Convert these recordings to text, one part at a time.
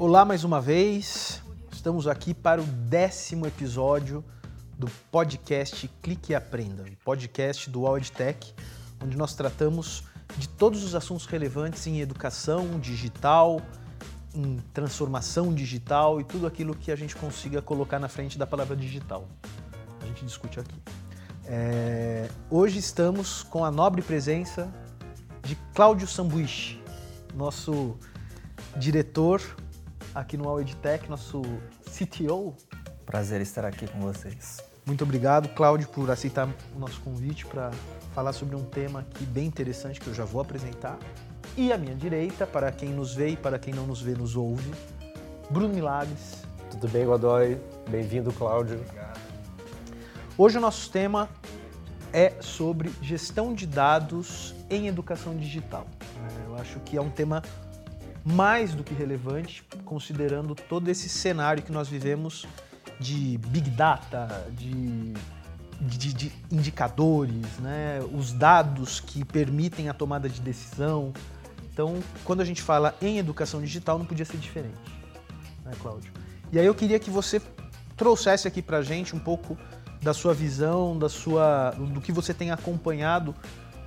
Olá mais uma vez, estamos aqui para o décimo episódio do podcast Clique e Aprenda, o podcast do AudTech, onde nós tratamos de todos os assuntos relevantes em educação digital, em transformação digital e tudo aquilo que a gente consiga colocar na frente da palavra digital. A gente discute aqui. É, hoje estamos com a nobre presença de Cláudio Sambuichi, nosso diretor aqui no AudTech, nosso CTO. Prazer estar aqui com vocês. Muito obrigado, Cláudio, por aceitar o nosso convite para falar sobre um tema aqui bem interessante que eu já vou apresentar. E à minha direita, para quem nos vê e para quem não nos vê, nos ouve, Bruno Milagres. Tudo bem, Godoy? Bem-vindo, Cláudio. Obrigado. Hoje o nosso tema é sobre gestão de dados em educação digital. Eu acho que é um tema mais do que relevante, considerando todo esse cenário que nós vivemos de big data, de, de, de indicadores, né? os dados que permitem a tomada de decisão. Então, quando a gente fala em educação digital, não podia ser diferente, né, Cláudio? E aí eu queria que você trouxesse aqui para a gente um pouco da sua visão, da sua, do que você tem acompanhado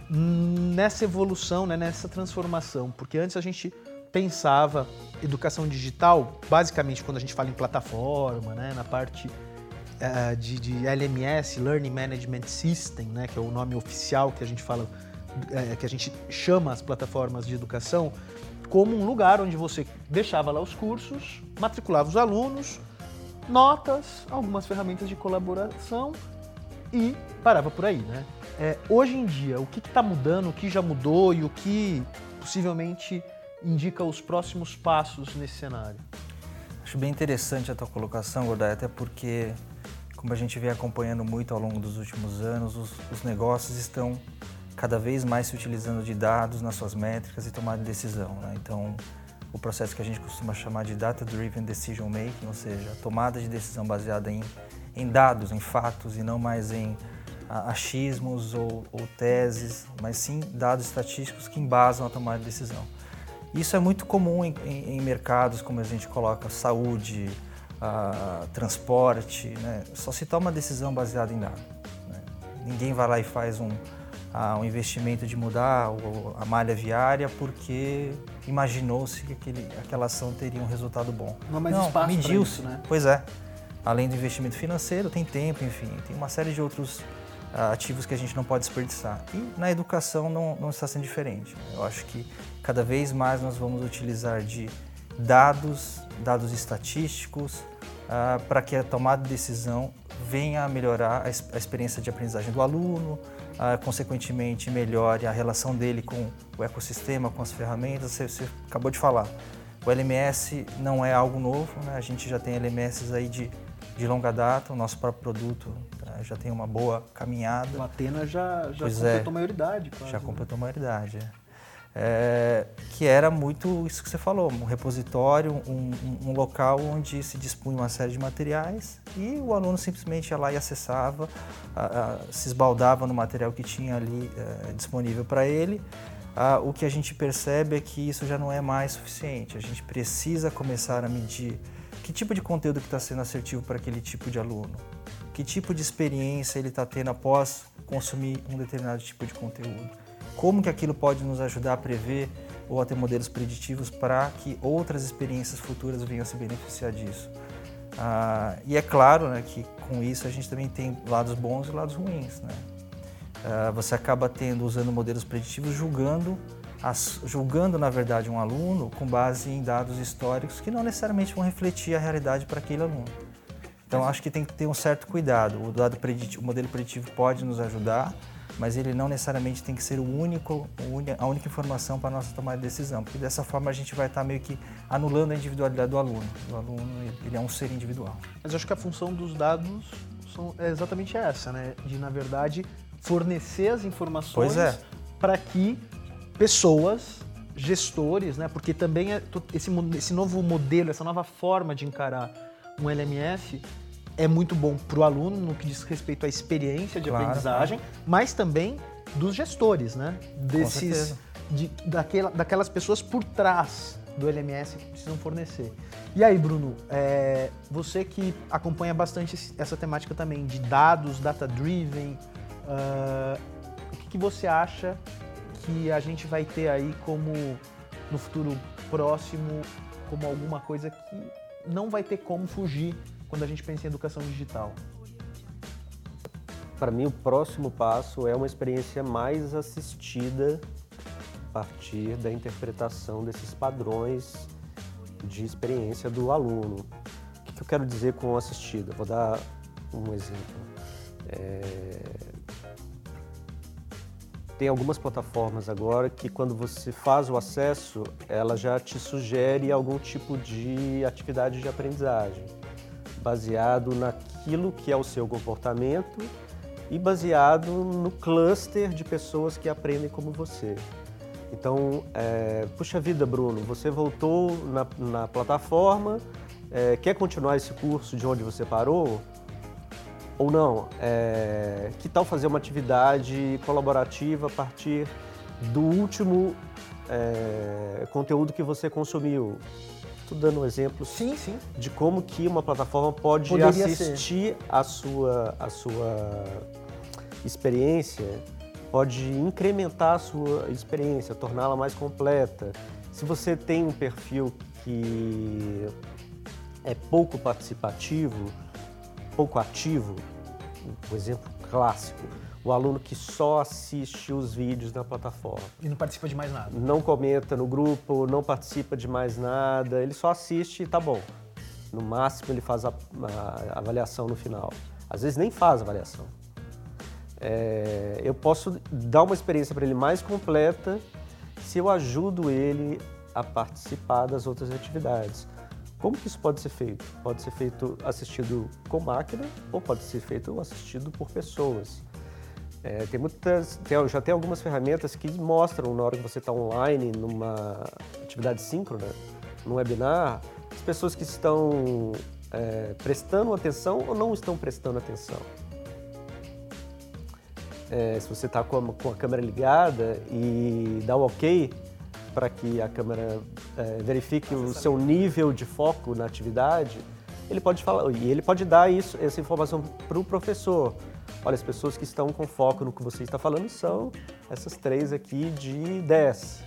nessa evolução, né, nessa transformação, porque antes a gente pensava educação digital, basicamente quando a gente fala em plataforma, né, na parte uh, de, de, LMS, Learning Management System, né, que é o nome oficial que a gente fala, uh, que a gente chama as plataformas de educação, como um lugar onde você deixava lá os cursos, matriculava os alunos, notas, algumas ferramentas de colaboração e parava por aí, né? É, hoje em dia, o que está mudando, o que já mudou e o que possivelmente indica os próximos passos nesse cenário? Acho bem interessante a tua colocação, Gordai, até porque, como a gente vem acompanhando muito ao longo dos últimos anos, os, os negócios estão cada vez mais se utilizando de dados nas suas métricas e tomar de decisão. Né? Então, o processo que a gente costuma chamar de Data Driven Decision Making, ou seja, tomada de decisão baseada em, em dados, em fatos e não mais em achismos ou, ou teses, mas sim dados estatísticos que embasam a tomada de decisão. Isso é muito comum em, em, em mercados como a gente coloca saúde, uh, transporte, né? só se toma decisão baseada em dados. Né? Ninguém vai lá e faz um, uh, um investimento de mudar a malha viária porque imaginou-se que aquele, aquela ação teria um resultado bom. Não há mais Não, espaço mediu isso, né? Pois é. Além do investimento financeiro, tem tempo, enfim, tem uma série de outros ativos que a gente não pode desperdiçar. E na educação não, não está sendo diferente. Eu acho que cada vez mais nós vamos utilizar de dados, dados estatísticos, uh, para que a tomada de decisão venha a melhorar a, a experiência de aprendizagem do aluno, uh, consequentemente melhore a relação dele com o ecossistema, com as ferramentas. Você, você acabou de falar. O LMS não é algo novo, né? a gente já tem LMS aí de, de longa data, o nosso próprio produto já tem uma boa caminhada. O Atena já, já completou é, maioridade. Quase, já né? completou maioridade, é. É, que era muito isso que você falou, um repositório, um, um, um, local onde se dispunha uma série de materiais e o aluno simplesmente ia lá e acessava, a, a, se esbaldava no material que tinha ali é, disponível para ele. o que a gente percebe é que isso já não é mais suficiente, a gente precisa começar a medir que tipo de conteúdo que está sendo assertivo para aquele tipo de aluno que tipo de experiência ele está tendo após consumir um determinado tipo de conteúdo. Como que aquilo pode nos ajudar a prever ou a ter modelos preditivos para que outras experiências futuras venham a se beneficiar disso. Ah, e é claro né, que com isso a gente também tem lados bons e lados ruins. Né? Ah, você acaba tendo, usando modelos preditivos, julgando, as, julgando na verdade um aluno com base em dados históricos que não necessariamente vão refletir a realidade para aquele aluno. Então acho que tem que ter um certo cuidado. O, dado preditivo, o modelo preditivo pode nos ajudar, mas ele não necessariamente tem que ser o único, a única informação para a nossa tomada de decisão, porque dessa forma a gente vai estar meio que anulando a individualidade do aluno. O aluno ele é um ser individual. Mas acho que a função dos dados são, é exatamente essa, né? De na verdade fornecer as informações é. para que pessoas gestores, né? Porque também é, esse, esse novo modelo, essa nova forma de encarar um LMS é muito bom para o aluno no que diz respeito à experiência de claro, aprendizagem, claro. mas também dos gestores, né? Desses, de, daquela, daquelas pessoas por trás do LMS que precisam fornecer. E aí, Bruno, é, você que acompanha bastante essa temática também de dados, data-driven, uh, o que, que você acha que a gente vai ter aí como no futuro próximo como alguma coisa que não vai ter como fugir quando a gente pensa em educação digital? Para mim, o próximo passo é uma experiência mais assistida a partir da interpretação desses padrões de experiência do aluno. O que eu quero dizer com assistida? Vou dar um exemplo. É... Tem algumas plataformas agora que quando você faz o acesso, ela já te sugere algum tipo de atividade de aprendizagem, baseado naquilo que é o seu comportamento e baseado no cluster de pessoas que aprendem como você. Então, é, puxa vida, Bruno, você voltou na, na plataforma, é, quer continuar esse curso de onde você parou? Ou não? É, que tal fazer uma atividade colaborativa a partir do último é, conteúdo que você consumiu? Estou dando um exemplo sim, sim. de como que uma plataforma pode Poderia assistir a sua, a sua experiência pode incrementar a sua experiência, torná-la mais completa. Se você tem um perfil que é pouco participativo, pouco ativo, um exemplo clássico, o aluno que só assiste os vídeos na plataforma. E não participa de mais nada. Não comenta no grupo, não participa de mais nada, ele só assiste e tá bom. No máximo ele faz a, a avaliação no final. Às vezes nem faz avaliação é, eu posso dar uma experiência para ele mais completa se eu ajudo ele a participar das outras atividades. Como que isso pode ser feito? Pode ser feito assistido com máquina ou pode ser feito assistido por pessoas. É, tem muitas, tem, já tem algumas ferramentas que mostram na hora que você está online numa atividade síncrona, num webinar, as pessoas que estão é, prestando atenção ou não estão prestando atenção é, se você está com, com, a câmera ligada e dá o um ok para que a câmera é, verifique o seu nível de foco na atividade, ele pode falar e ele pode dar isso, essa informação para o professor. Olha, as pessoas que estão com foco no que você está falando são essas três aqui de 10.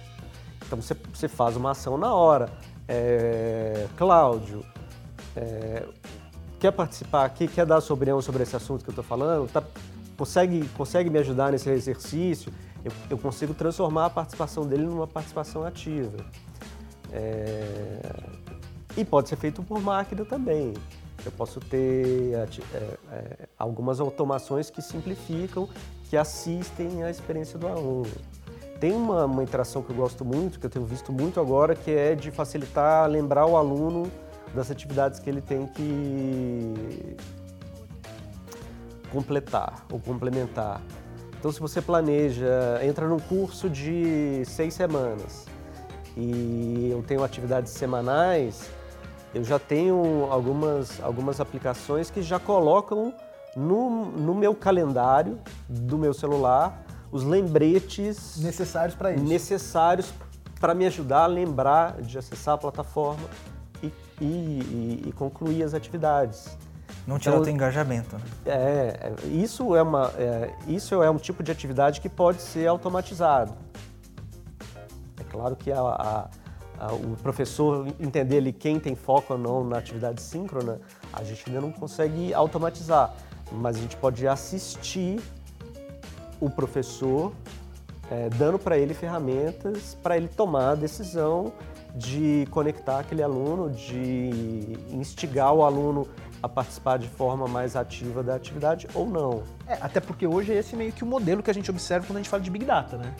Então você, você faz uma ação na hora. É, Cláudio, é, quer participar aqui, quer dar sua opinião sobre esse assunto que eu estou falando? Tá, consegue, consegue me ajudar nesse exercício, eu, eu consigo transformar a participação dele numa participação ativa. É... E pode ser feito por máquina também. Eu posso ter é, é, algumas automações que simplificam, que assistem à experiência do aluno. Tem uma, uma interação que eu gosto muito, que eu tenho visto muito agora, que é de facilitar, lembrar o aluno das atividades que ele tem que, completar ou complementar. Então, se você planeja, entra num curso de seis semanas e eu tenho atividades semanais, eu já tenho algumas, algumas aplicações que já colocam no, no meu calendário do meu celular os lembretes necessários para isso. Necessários para me ajudar a lembrar de acessar a plataforma e, e, e, e concluir as atividades. Não tira então, o engajamento. Né? É, isso é, uma, é, isso é um tipo de atividade que pode ser automatizado. É claro que a, a, a, o professor entender ali quem tem foco ou não na atividade síncrona, a gente ainda não consegue automatizar, mas a gente pode assistir o professor é, dando para ele ferramentas para ele tomar a decisão de conectar aquele aluno, de instigar o aluno a participar de forma mais ativa da atividade ou não. É, até porque hoje é esse meio que o modelo que a gente observa quando a gente fala de Big Data, né?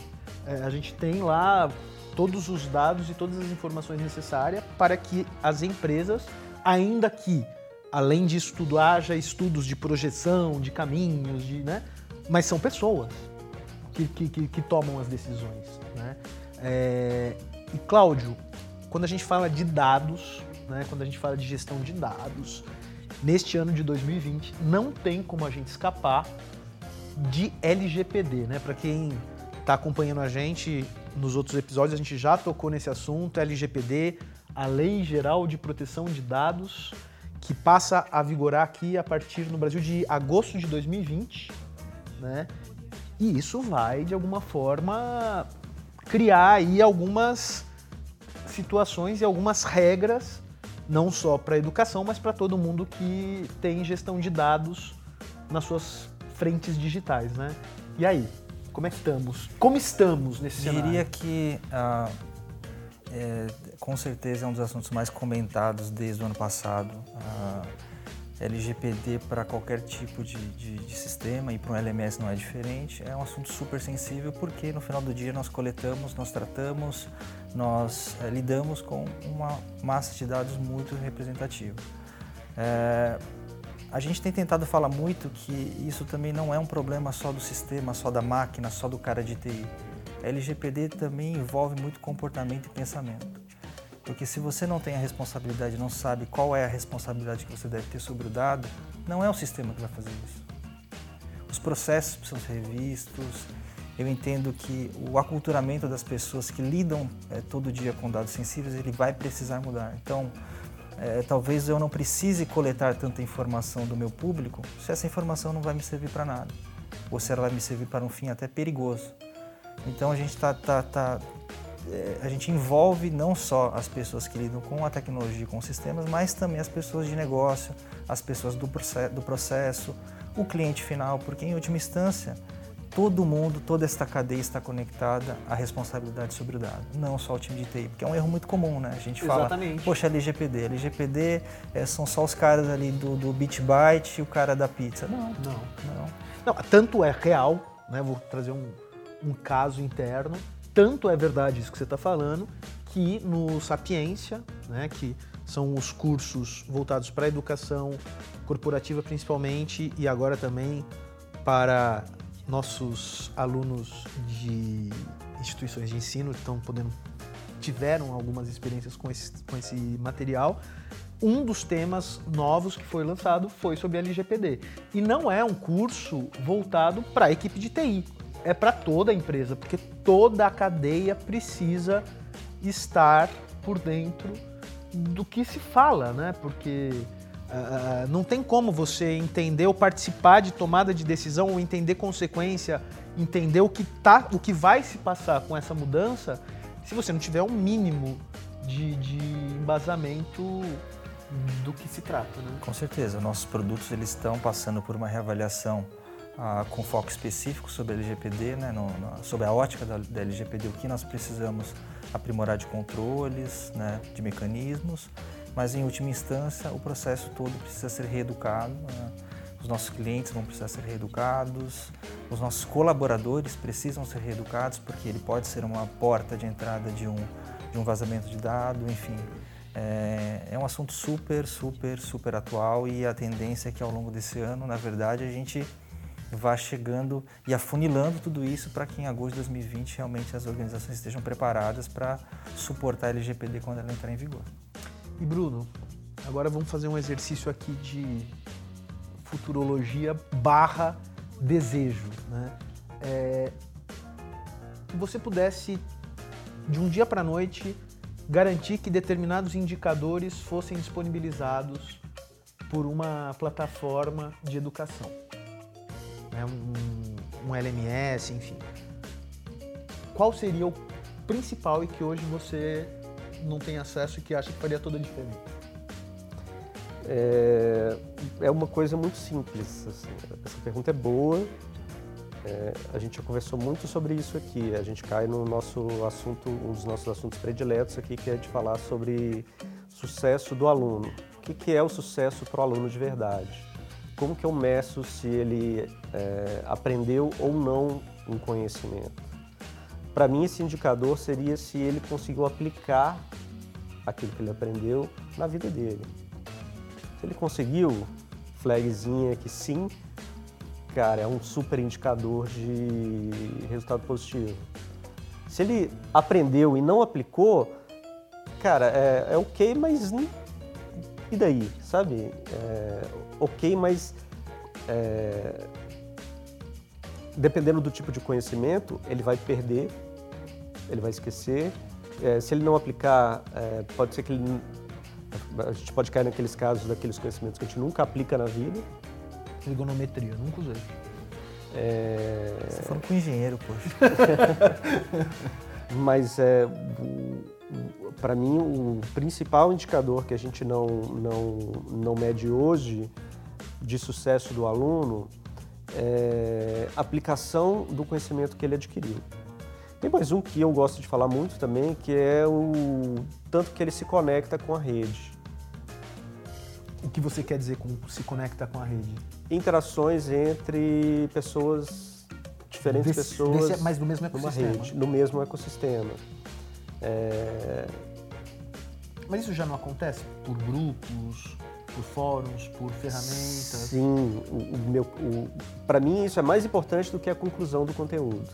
É, a gente tem lá todos os dados e todas as informações necessárias para que as empresas, ainda que além disso tudo haja estudos de projeção, de caminhos, de, né? mas são pessoas que, que, que, tomam as decisões. Né? É, e Cláudio, quando a gente fala de dados, né, quando a gente fala de gestão de dados, neste ano de 2020 não tem como a gente escapar de LGPD, né? Para quem está acompanhando a gente nos outros episódios, a gente já tocou nesse assunto, LGPD, a Lei Geral de Proteção de Dados, que passa a vigorar aqui a partir no Brasil de agosto de 2020, né? E isso vai, de alguma forma, criar aí algumas situações e algumas regras, não só para a educação, mas para todo mundo que tem gestão de dados nas suas frentes digitais, né? E aí, como é que estamos? Como estamos nesse Diria cenário? Diria que ah, é, com certeza é um dos assuntos mais comentados desde o ano passado. Ah, LGPD para qualquer tipo de, de, de sistema e para um LMS não é diferente. É um assunto super sensível porque no final do dia nós coletamos, nós tratamos, nós é, lidamos com uma massa de dados muito representativa. É, a gente tem tentado falar muito que isso também não é um problema só do sistema, só da máquina, só do cara de TI. LGPD também envolve muito comportamento e pensamento. Porque se você não tem a responsabilidade, não sabe qual é a responsabilidade que você deve ter sobre o dado, não é o sistema que vai fazer isso. Os processos precisam ser revistos. Eu entendo que o aculturamento das pessoas que lidam é, todo dia com dados sensíveis, ele vai precisar mudar. Então, é, talvez eu não precise coletar tanta informação do meu público se essa informação não vai me servir para nada. Ou se ela vai me servir para um fim até perigoso. Então a gente está tá, tá, é, a gente envolve não só as pessoas que lidam com a tecnologia, com os sistemas, mas também as pessoas de negócio, as pessoas do, do processo, o cliente final, porque em última instância todo mundo, toda esta cadeia está conectada à responsabilidade sobre o dado, não só o time de TI, porque é um erro muito comum, né? A gente fala, Exatamente. poxa, LGPD, LGPD é, são só os caras ali do, do BitByte e o cara da pizza. Não, Não. não. Não, tanto é real, né? Vou trazer um, um caso interno. Tanto é verdade isso que você está falando, que no Sapiência, né, que são os cursos voltados para a educação corporativa principalmente e agora também para nossos alunos de instituições de ensino que estão podendo tiveram algumas experiências com esse, com esse material. Um dos temas novos que foi lançado foi sobre LGPD. E não é um curso voltado para a equipe de TI é para toda a empresa, porque toda a cadeia precisa estar por dentro do que se fala, né? Porque uh, não tem como você entender ou participar de tomada de decisão ou entender consequência, entender o que tá, o que vai se passar com essa mudança, se você não tiver um mínimo de, de embasamento do que se trata, né? Com certeza, nossos produtos eles estão passando por uma reavaliação ah, com foco específico sobre a LGPD, né, no, no, sobre a ótica da, da, LGPD, o que nós precisamos aprimorar de controles, né, de mecanismos, mas em última instância o processo todo precisa ser reeducado. Né, os nossos clientes vão precisar ser reeducados, os nossos colaboradores precisam ser reeducados, porque ele pode ser uma porta de entrada de um, de um vazamento de dado, enfim. É, é um assunto super, super, super atual e a tendência é que ao longo desse ano, na verdade, a gente vá chegando e afunilando tudo isso para que em agosto de 2020 realmente as organizações estejam preparadas para suportar a LGPD quando ela entrar em vigor. E Bruno, agora vamos fazer um exercício aqui de futurologia barra desejo. Né? É, que você pudesse, de um dia para a noite, garantir que determinados indicadores fossem disponibilizados por uma plataforma de educação né, um, um LMS, enfim. Qual seria o principal e que hoje você não tem acesso e que acha que faria toda a diferença? É, é uma coisa muito simples. Assim. Essa pergunta é boa. É, a gente já conversou muito sobre isso aqui. A gente cai no nosso assunto, um dos nossos assuntos prediletos aqui, que é de falar sobre sucesso do aluno. O que, que é o sucesso para o aluno de verdade? Como que eu meço se ele é, aprendeu ou não um conhecimento? Para mim, esse indicador seria se ele conseguiu aplicar aquilo que ele aprendeu na vida dele. Se ele conseguiu, flagzinha que sim, cara, é um super indicador de resultado positivo. Se ele aprendeu e não aplicou, cara, é, é ok, mas e daí, sabe? É, ok, mas é, dependendo do tipo de conhecimento, ele vai perder, ele vai esquecer. É, se ele não aplicar, é, pode ser que ele. A gente pode cair naqueles casos daqueles conhecimentos que a gente nunca aplica na vida. Trigonometria, nunca usei. É... Você falando com engenheiro, poxa. Mas é, para mim o principal indicador que a gente não, não, não mede hoje de sucesso do aluno é a aplicação do conhecimento que ele adquiriu. Tem mais um que eu gosto de falar muito também, que é o tanto que ele se conecta com a rede. O que você quer dizer com se conecta com a rede? Interações entre pessoas, diferentes desse, pessoas. Desse, mas no mesmo ecossistema. Rede, no mesmo ecossistema. É... Mas isso já não acontece por grupos, por fóruns, por ferramentas? Sim, o, o meu, para mim isso é mais importante do que a conclusão do conteúdo.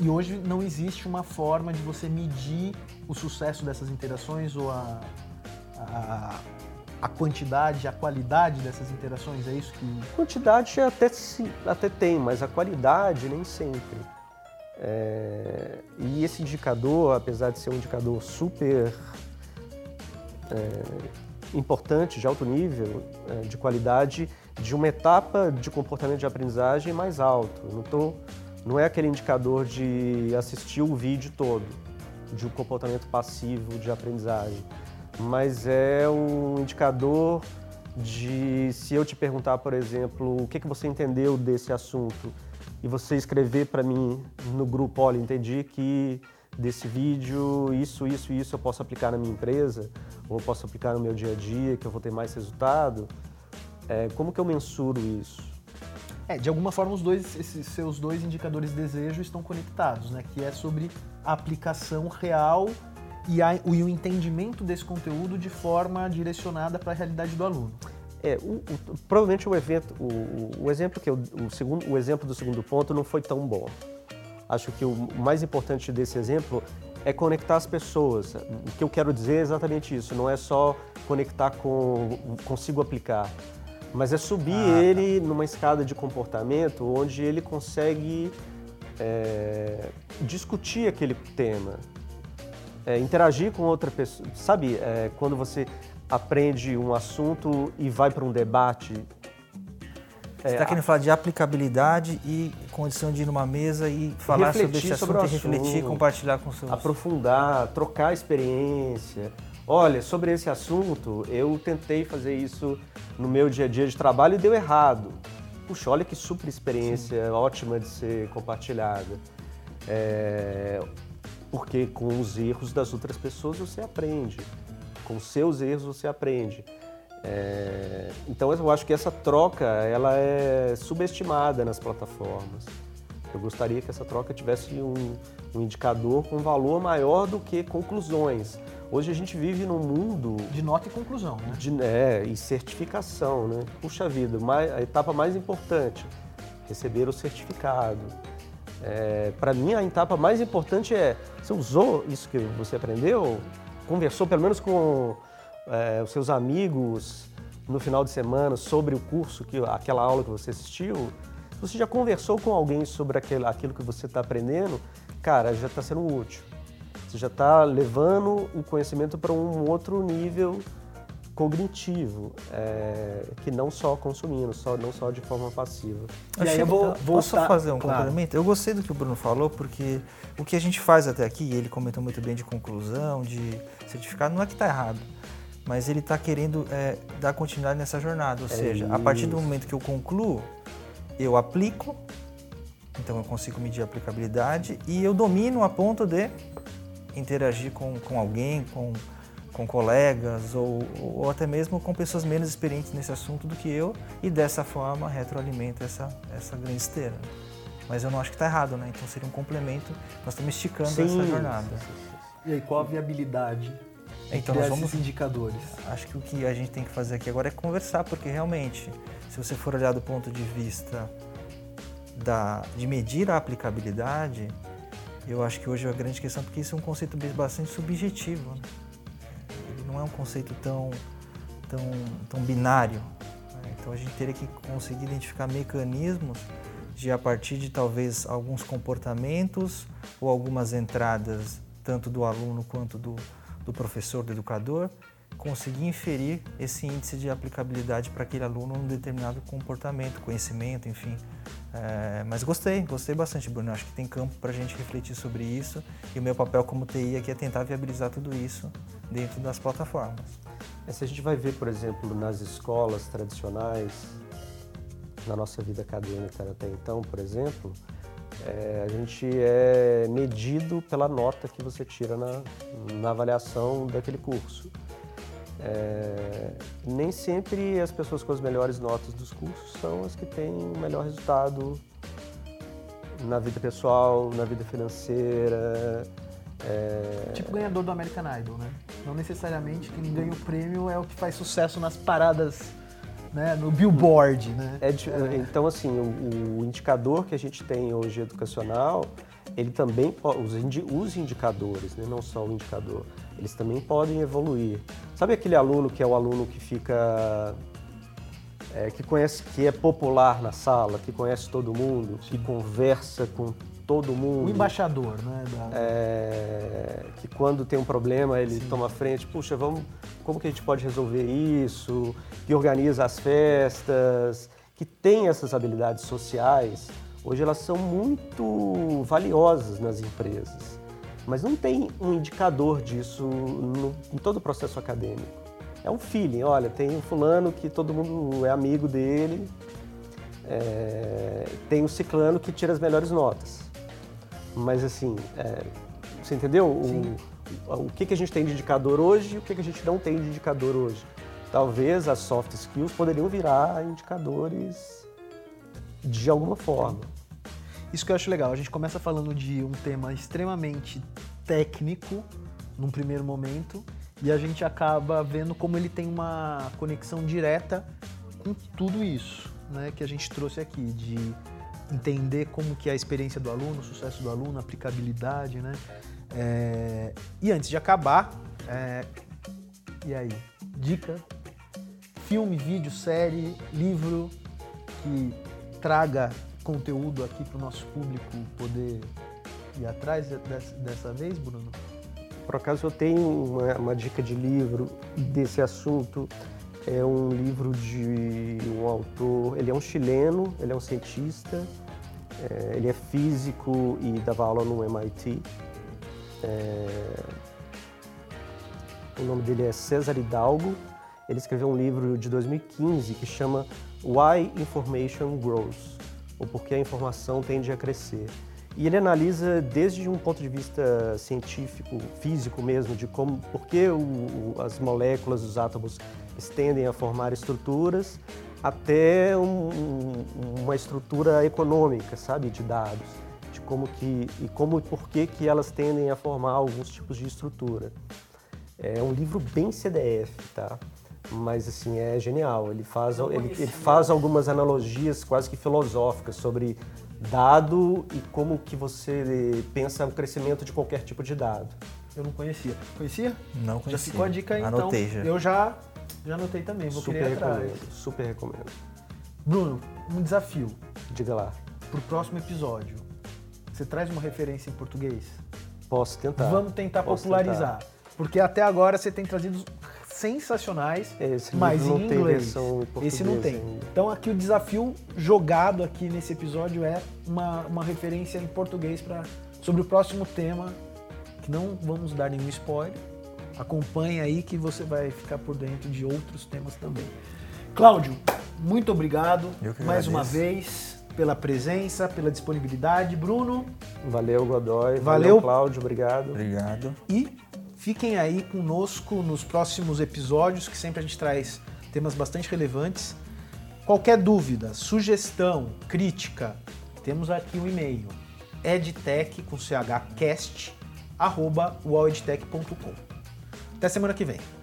E hoje não existe uma forma de você medir o sucesso dessas interações ou a, a, a quantidade, a qualidade dessas interações? É isso que. Quantidade até, até tem, mas a qualidade nem sempre. É, e esse indicador, apesar de ser um indicador super é, importante, de alto nível, é, de qualidade, de uma etapa de comportamento de aprendizagem mais alto. Não, tô, não é aquele indicador de assistir o vídeo todo, de um comportamento passivo de aprendizagem, mas é um indicador de se eu te perguntar, por exemplo, o que, que você entendeu desse assunto e você escrever para mim no grupo, olha, entendi que desse vídeo, isso, isso e isso eu posso aplicar na minha empresa, ou eu posso aplicar no meu dia a dia, que eu vou ter mais resultado. É, como que eu mensuro isso? É, de alguma forma os dois, esses seus dois indicadores de desejo estão conectados, né? Que é sobre a aplicação real e, a, e o entendimento desse conteúdo de forma direcionada para a realidade do aluno. É, o, o, provavelmente o evento, o, o exemplo que eu, o segundo, o exemplo do segundo ponto não foi tão bom. Acho que o mais importante desse exemplo é conectar as pessoas. O que eu quero dizer é exatamente isso. Não é só conectar com consigo aplicar, mas é subir ah, tá. ele numa escada de comportamento onde ele consegue é, discutir aquele tema, é, interagir com outra pessoa. Sabe, é, quando você aprende um assunto e vai para um debate você está é, querendo falar de aplicabilidade e condição de ir numa mesa e falar sobre esse assunto, sobre e refletir, compartilhar com seus... Aprofundar, trocar experiência. Olha, sobre esse assunto, eu tentei fazer isso no meu dia a dia de trabalho e deu errado. Puxa, olha que super experiência Sim. ótima de ser compartilhada. É... Porque com os erros das outras pessoas você aprende. Com seus erros você aprende. É, então eu acho que essa troca ela é subestimada nas plataformas. Eu gostaria que essa troca tivesse um, um indicador com valor maior do que conclusões. Hoje a gente vive num mundo de nota e conclusão, né? De, é, e certificação, né? Puxa vida, mais, a etapa mais importante, receber o certificado. É, Para mim a etapa mais importante é você usou isso que você aprendeu, conversou pelo menos com é, os seus amigos no final de semana sobre o curso, que, aquela aula que você assistiu, você já conversou com alguém sobre aquele, aquilo que você está aprendendo, cara, já está sendo útil. Você já está levando o conhecimento para um outro nível cognitivo, é, que não só consumindo, só, não só de forma passiva. E aí eu vou voltar, Posso fazer um claro. complemento? Eu gostei do que o Bruno falou, porque o que a gente faz até aqui, ele comentou muito bem de conclusão, de certificado, não é que está errado mas ele está querendo é, dar continuidade nessa jornada. Ou é seja, isso. a partir do momento que eu concluo, eu aplico, então eu consigo medir a aplicabilidade e eu domino a ponto de interagir com, com alguém, com, com colegas ou, ou até mesmo com pessoas menos experientes nesse assunto do que eu e dessa forma retroalimenta essa, essa grande esteira. Mas eu não acho que está errado, né? Então seria um complemento. Nós estamos esticando Sim. essa jornada. E aí, qual a viabilidade então nós vamos indicadores. Acho que o que a gente tem que fazer aqui agora é conversar, porque realmente, se você for olhar do ponto de vista da, de medir a aplicabilidade, eu acho que hoje é a grande questão, porque isso é um conceito bastante subjetivo. Né? Não é um conceito tão, tão, tão binário. Né? Então a gente teria que conseguir identificar mecanismos de a partir de talvez alguns comportamentos ou algumas entradas, tanto do aluno quanto do, do professor, do educador, conseguir inferir esse índice de aplicabilidade para aquele aluno num determinado comportamento, conhecimento, enfim. É, mas gostei, gostei bastante, Bruno. Acho que tem campo para a gente refletir sobre isso e o meu papel como TI aqui é tentar viabilizar tudo isso dentro das plataformas. É, se a gente vai ver, por exemplo, nas escolas tradicionais, na nossa vida acadêmica até então, por exemplo, é, a gente é medido pela nota que você tira na, na avaliação daquele curso. É, nem sempre as pessoas com as melhores notas dos cursos são as que têm o melhor resultado na vida pessoal, na vida financeira. É... Tipo ganhador do American Idol, né? Não necessariamente quem ganha o prêmio é o que faz sucesso nas paradas, né? no billboard, né? É, então, assim, o, o, indicador que a gente tem hoje educacional, ele também, os, indi, os indicadores, né? não só o indicador, eles também podem evoluir. Sabe aquele aluno que é o aluno que fica é, que conhece, que é popular na sala, que conhece todo mundo, que conversa com todo mundo. O embaixador, né? Da... É, que quando tem um problema ele Sim. toma frente, puxa, vamos, como que a gente pode resolver isso? Que organiza as festas, que tem essas habilidades sociais. Hoje elas são muito valiosas nas empresas. Mas não tem um indicador disso no, em todo o processo acadêmico. É um feeling, olha, tem um fulano que todo mundo é amigo dele, é, tem um ciclano que tira as melhores notas. Mas assim, é, você entendeu? O, o, que, que a gente tem de indicador hoje e o que, que a gente não tem de indicador hoje. Talvez as soft skills poderiam virar indicadores de alguma forma. Isso que eu acho legal. A gente começa falando de um tema extremamente técnico num primeiro momento e a gente acaba vendo como ele tem uma conexão direta com tudo isso, né, que a gente trouxe aqui de entender como que é a experiência do aluno, o sucesso do aluno, a aplicabilidade, né? É... E antes de acabar, é... e aí, dica, filme, vídeo, série, livro que traga conteúdo aqui para o nosso público poder ir atrás dessa, dessa vez, Bruno? Por acaso eu tenho uma, uma, dica de livro desse assunto. É um livro de um autor, ele é um chileno, ele é um cientista, é, ele é físico e dava aula no MIT. É, o nome dele é César Hidalgo. Ele escreveu um livro de 2015 que chama Why Information Grows ou porque a informação tende a crescer. E ele analisa desde um ponto de vista científico, físico mesmo, de como, por que as moléculas, os átomos tendem a formar estruturas, até um, uma estrutura econômica, sabe, de dados, de como que e como por que que elas tendem a formar alguns tipos de estrutura. É um livro bem CDF, tá? Mas assim é genial. Ele faz, ele, ele, faz algumas analogias quase que filosóficas sobre dado e como que você pensa o crescimento de qualquer tipo de dado. Eu não conhecia. Conhecia? Não conhecia. Já ficou a dica aí, então. Anotei já. Eu já, já anotei também, vou super recomendo, atrás. Super recomendo. Bruno, um desafio. Diga lá. Pro próximo episódio. Você traz uma referência em português? Posso tentar. Vamos tentar Posso popularizar. Tentar. Porque até agora você tem trazido sensacionais, Esse mas em inglês. Esse não tem. Então aqui o desafio jogado aqui nesse episódio é uma, uma referência em português para sobre o próximo tema, que não vamos dar nenhum spoiler. Acompanhe aí que você vai ficar por dentro de outros temas também. Cláudio, muito obrigado mais uma vez pela presença, pela disponibilidade. Bruno, Valeu, Godoy. Valeu. Cláudio. Obrigado. Obrigado. E fiquem aí conosco nos próximos episódios, que sempre a gente traz temas bastante relevantes. Qualquer dúvida, sugestão, crítica, temos aqui um e-mail edtech. Até semana que vem.